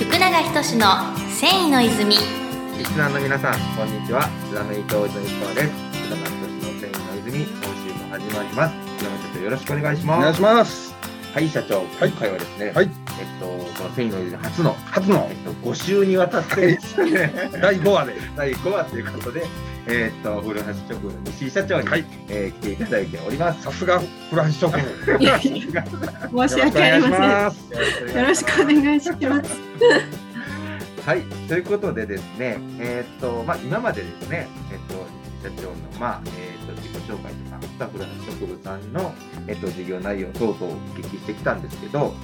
福永仁の繊維の泉リスナーの皆さん、こんにちは。貫井教授の石川です。福永仁の繊維の泉、今週も始まります。福永社長、よろしくお願いします。お願いします。はい、社長、今回はですね、はいえっと、この繊維の泉初の、初のえっと、5週にわたってですね、第5話で。第5話ということで、えっと、古橋直の西井社長に、はいえー来ていただいております。さすが古橋職人。いやいや申し訳ありません。よろしくお願いします。はい、ということでですね、えーっと、まあ、今までですね、えっと、社長の、まあ、えーっと、自己紹介とか、スタッフの職部さんの、えっと、事業内容等々をお聞きしてきたんですけど、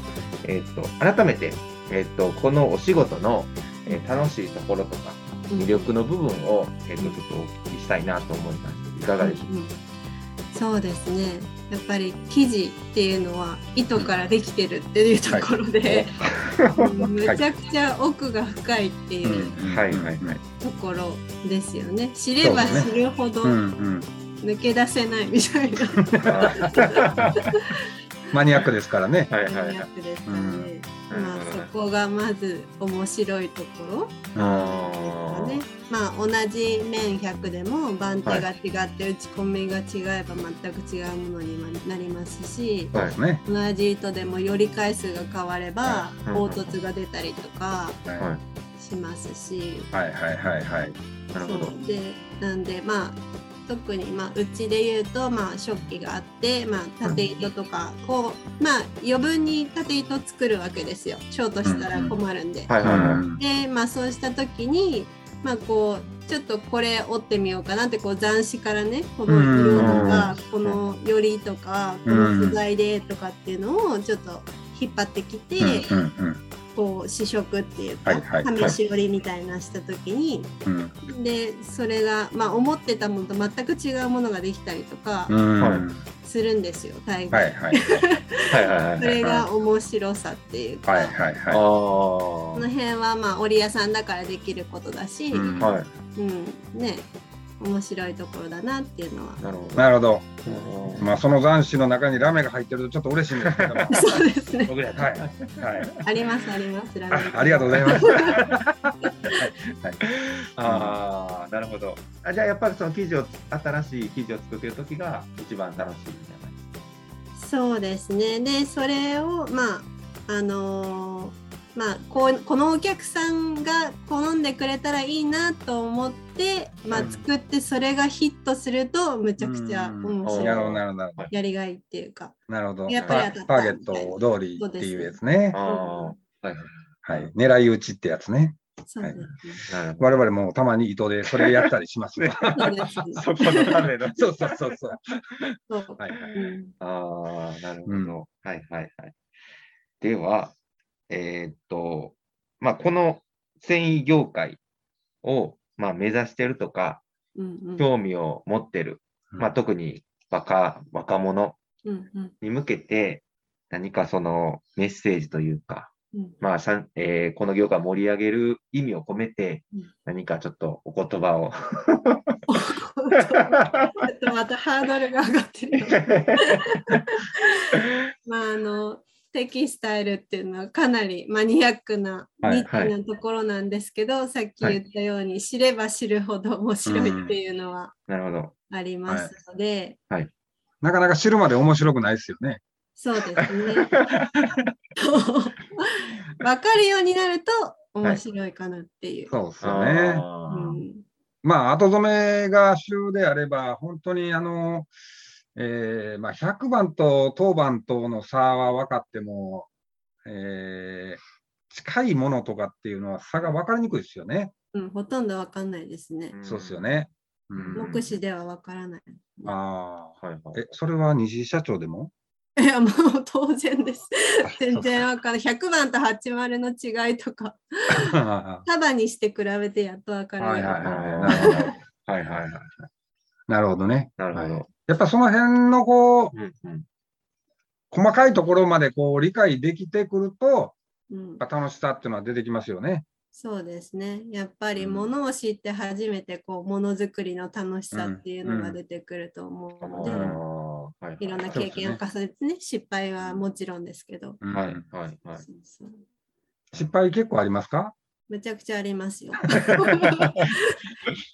えーっと、改めて、えーっと、このお仕事の、えー楽しいところとか、魅力の部分を、えーっと、ちょっとお聞きしたいなと思います。いかがでしょううんそうですね。やっぱり生地っていうのは糸からできてるっていうところで、うんめちゃくちゃ奥が深いっていう。ところですよね。知れば知るほど。抜け出せないみたいな マニアックですからね。はい、はい、マはいニアックですようんね。まあそこがまず面白いところ。あーね、まあ同じ麺100でも番手が違って打ち込みが違えば全く違うものになりますしね。同じ糸でもより回数が変わればうん凹凸が出たりとかしますし、いはいはいはい。なるほど。でなんでまあ特にまあうちで言うとまあ食器があってまあ縦糸とかこうまあ余分に縦糸作るわけですよ。ショートしたら困るんで。でまあそうした時にまあこうちょっとこれ折ってみようかなってこう斬新からねこの色とかこのよりとかこの素材でとかっていうのをちょっと引っ張ってきて、こう試食っていうか、はいはいはい。試し折りみたいなした時に、うん。でそれがまあ思ってたものと全く違うものができたりとかするんですよ大概、はいはいはい、はい、はい。それが面白さっていうか、はいはいああはこの辺はまあ織屋さんだからできることだし、うん。はい。うん、ね面白いところだなっていうのはなるほい。なるほど。ど。まあその斬新の中にラメが入ってるとちょっと嬉しいんですけど そうですね僕らはい。ありますありますラーメンあありがとうございます。はいああ、なるほど。あじゃあやっぱりその生地を新しい生地を作ってる時が一番楽しいみたいな。そうですねでそれをまああのーまあこうこのお客さんが好んでくれたらいいなと思って、まあ、うん作ってそれがヒットするとむちゃくちゃ面なるほど白いなるほどなるほど。やりがいっていうかなるほど。やっぱり当たったターゲット通りっていうやつねあ。あ、はいはい。はい。狙い撃ちってやつね。そうですね、なるほ我々もたまに糸でそれやったりしますね。そこのための。そうそうそうそう。そうはいはい。うんああ、なるほど。うんはいはいはい。では、えーっと、まあ、この繊維業界を、まあ、目指してるとか、うんうん。興味を持ってる、まあ、特に若若者に向けて、何かそのメッセージというか、うん。まあさんえーこの業界を盛り上げる意味を込めてうん、何かちょっとお言葉を。ちょっとまたハードルが上がってる。よ。まああのテキスタイルっていうのはかなりマニアックなはいニッチなところなんですけど、さっき言ったように、知れば知るほど面白いっていうのはなるほど。ありますので、なかなか知るまで面白くないですよね。そうですね。分かるようになると面白いかなっていう。そうですよね。うんまあ、後染めが主であれば、本当にあの、えーまあ、100番と当番との差は分かっても、えー近いものとかっていうのは差が分かりにくいですよね。うん、ほとんど分かんないですね。そうですよ。ね。うんうん目視では分からない。あはいはいあ。え、それは西井社長でも？いやもう当然です。全然わかんない。100番と80の違いとか、は 束にして比べてやっとわかるようにはいはいあなるほどーはいはいはい。なるほどね。なるほど。はいやっぱその辺のこう、うんうん細かいところまでこう理解できてくると、うん、楽しさっていうのは出てきますよね。そうですね。やっぱりうんものを知って初めてこうものづくりの楽しさっていうのが出てくると思うので、あーはいはいいろんな経験を重ねてね、失敗はもちろんですけど。うんはいはいはい。そうそう失敗結構ありますか？むちゃくちゃありますよ。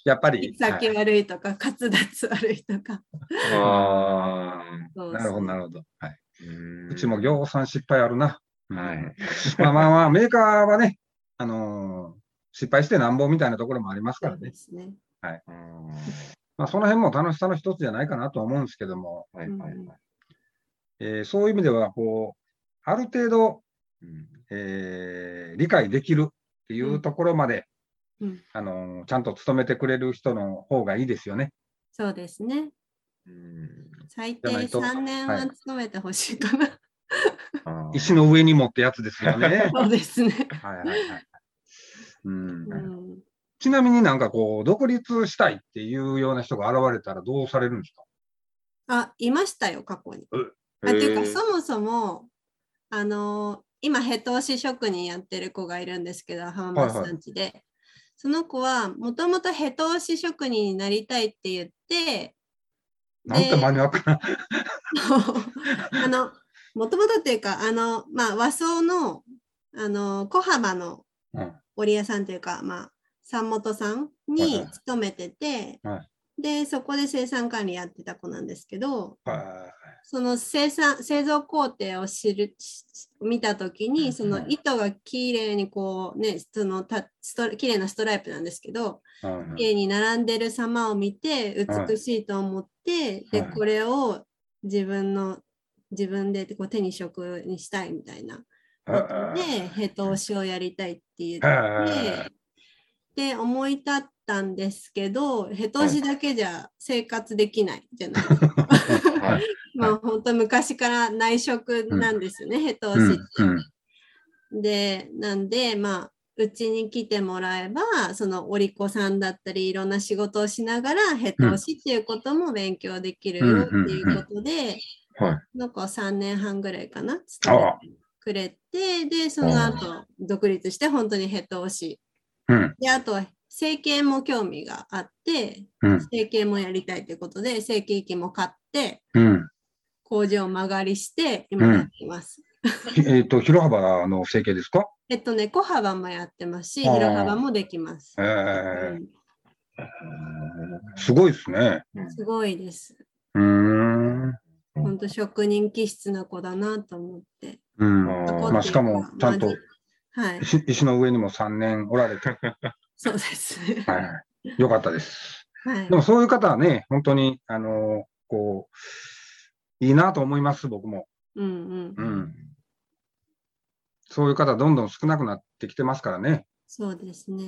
やっぱり。先悪いとか、滑脱悪いとか。あそうなるほど、なるほど。はい、ーうちも行産失敗あるな。はい。まあまあまあ、メーカーはね、あのー失敗してなんぼみたいなところもありますからねそうで。すね。うんまあ、その辺も楽しさの一つじゃないかなとは思うんですけども、はいはいはい。えーそういう意味では、こう、ある程度、うんえー理解できるっていうところまで、うんあのーちゃんと勤めてくれる人の方がいいですよね。そうですね。うん最低じゃないと3年ははい勤めてほしいかな。あー石の上にもってやつですよね。そうですね。はいはいはい。うんうん、ちなみになんかこう、独立したいっていうような人が現れたらどうされるんですか？あ、いましたよ、過去に。あていうか、そもそも、あの今、ヘト押し職人やってる子がいるんですけど、浜松さんちで。その子は、もともとヘト押し職人になりたいって言って、なんてマニアックな。あの、もともとっていうか、あの、まあ、和装の、あの、小浜のうん。織屋さんというか、まあ、三本さんはいにはい。勤めてて、はい。で、そこで生産管理やってた子なんですけど、はその生産、製造工程を知る、し見たときうんに、その糸がきれいにこうね、そのたストきれいなストライプなんですけど、いはい。きれいに並んでる様を見て美しいと思って、で、はい。これを自分の、自分でこう手に職にしたいみたいなことで、ヘト押しをやりたいって言って、はで、思い立ったんですけど、ヘト押しだけじゃ生活できないじゃないですか。はい まあ本当昔から内職なんですよね、ヘトうん押しって。うんで、なんで、まあ、うちに来てもらえば、そのおり子さんだったり、いろんな仕事をしながら、ヘト押しっていうことも勉強できるよっていうことで、はい。なんか3年半ぐらいかな、あ勤めてくれて、で、その後、独立して、本当にヘト押し。うん。で、あとは、整形も興味があって、うん。整形もやりたいということで、整形機も買って、うん。工場間借りして、今やってます。えっと、広幅の整形ですか？えっとね、小幅もやってますし、広幅もできます。えうえんすごいですね。すごいです。うーん。本当職人気質な子だなと思って。うん。まあ、しかも、ちゃんとはい、石石の上にも3年おられて、はそうですね。い。よかったです。はいでもそういう方はね、本当に、あの、こう、いいなと思います、僕も。うんうんう。ん。そういう方、どんどん少なくなってきてますからね。そうですね。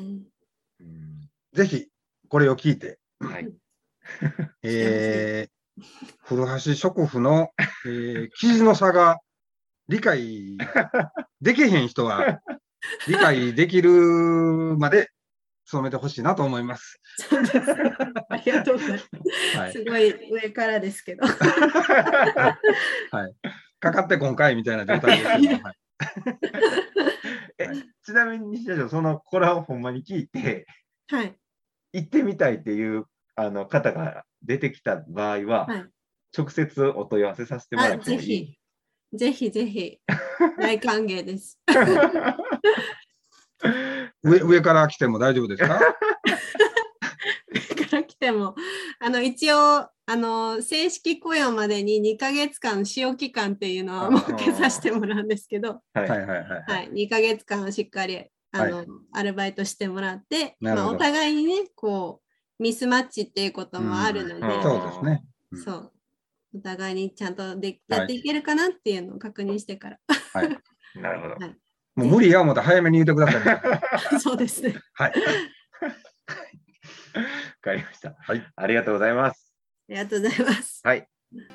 うんぜひ、これを聞いて、はい。えー、古橋食府の、えー、生地の差が理解できへん人は、理解できるまで努めてほしいなと思います。そうです。ありがとうございます。はい。すごい上からですけど。かかって今回みたいな状態ですけど、はい、えちなみに西田長、そのこれをほんまに聞いて、はい。行ってみたいっていうあの方が出てきた場合は、はい直接お問い合わせさせてもらってもいい？ひ、ぜひぜひ、大歓迎です。上上から来ても大丈夫ですか？上から来ても、あの一応あの、正式雇用までに2ヶ月間、使用期間っていうのを設けさせてもらうんですけど、はいはいはいはい。はい、2ヶ月間しっかりあの、はアルバイトしてもらって、まあ、なるほどお互いにね、こう、ミスマッチっていうこともあるので、うんそうですね。うんそう。お互いにちゃんとでやっていけるかなっていうのを確認してから。はい。なるほど。もう無理や思ったら早めに言ってください。そうですね。はい。わかりました。はい。ありがとうございます。ありがとうございます。はい。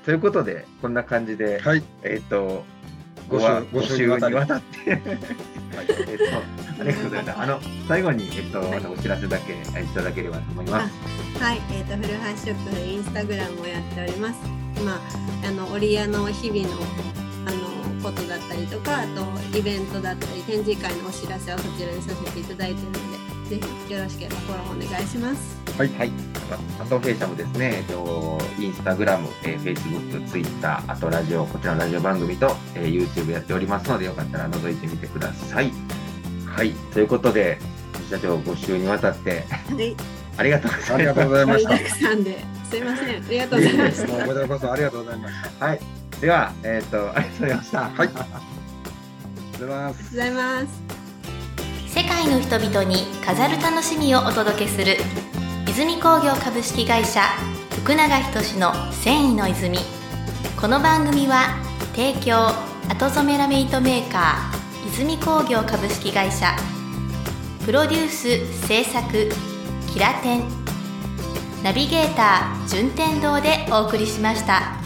ということで、こんな感じで、はい。えっ、と、ご週ごご週に週にわたって、えっと、ありがとうございました。あの、最後に、えっと、またお知らせだけえいただければと思います。はい、えっ、と、古橋食インスタグラムをやっております。まあ、あの、折屋の日々の、あの、ことだったりとか、あと、イベントだったり、展示会のお知らせをそちらにさせていただいているので、ぜひよろしければフォローお願いします。はい。はい。あと弊社もですね、えっと、インスタグラム、えー、Facebook、Twitter、あとラジオ、こちらのラジオ番組と、えー YouTube やっておりますので、よかったら覗いてみてください。はい、ということで、社長5週にわたってはい、ありがとうございました。ありがとうございましたくさんで、すいません、ありがとうございました。こちらこそありがとうございました。はい、では、えっ、と、ありがとうございました。はい。ありがとうございます。ありがとうございます。世界の人々に飾る楽しみをお届けする泉工業株式会社福永仁の繊維の泉この番組は提供後染めラメイトメーカー泉工業株式会社プロデュース制作キラテンナビゲーター順天堂でお送りしました。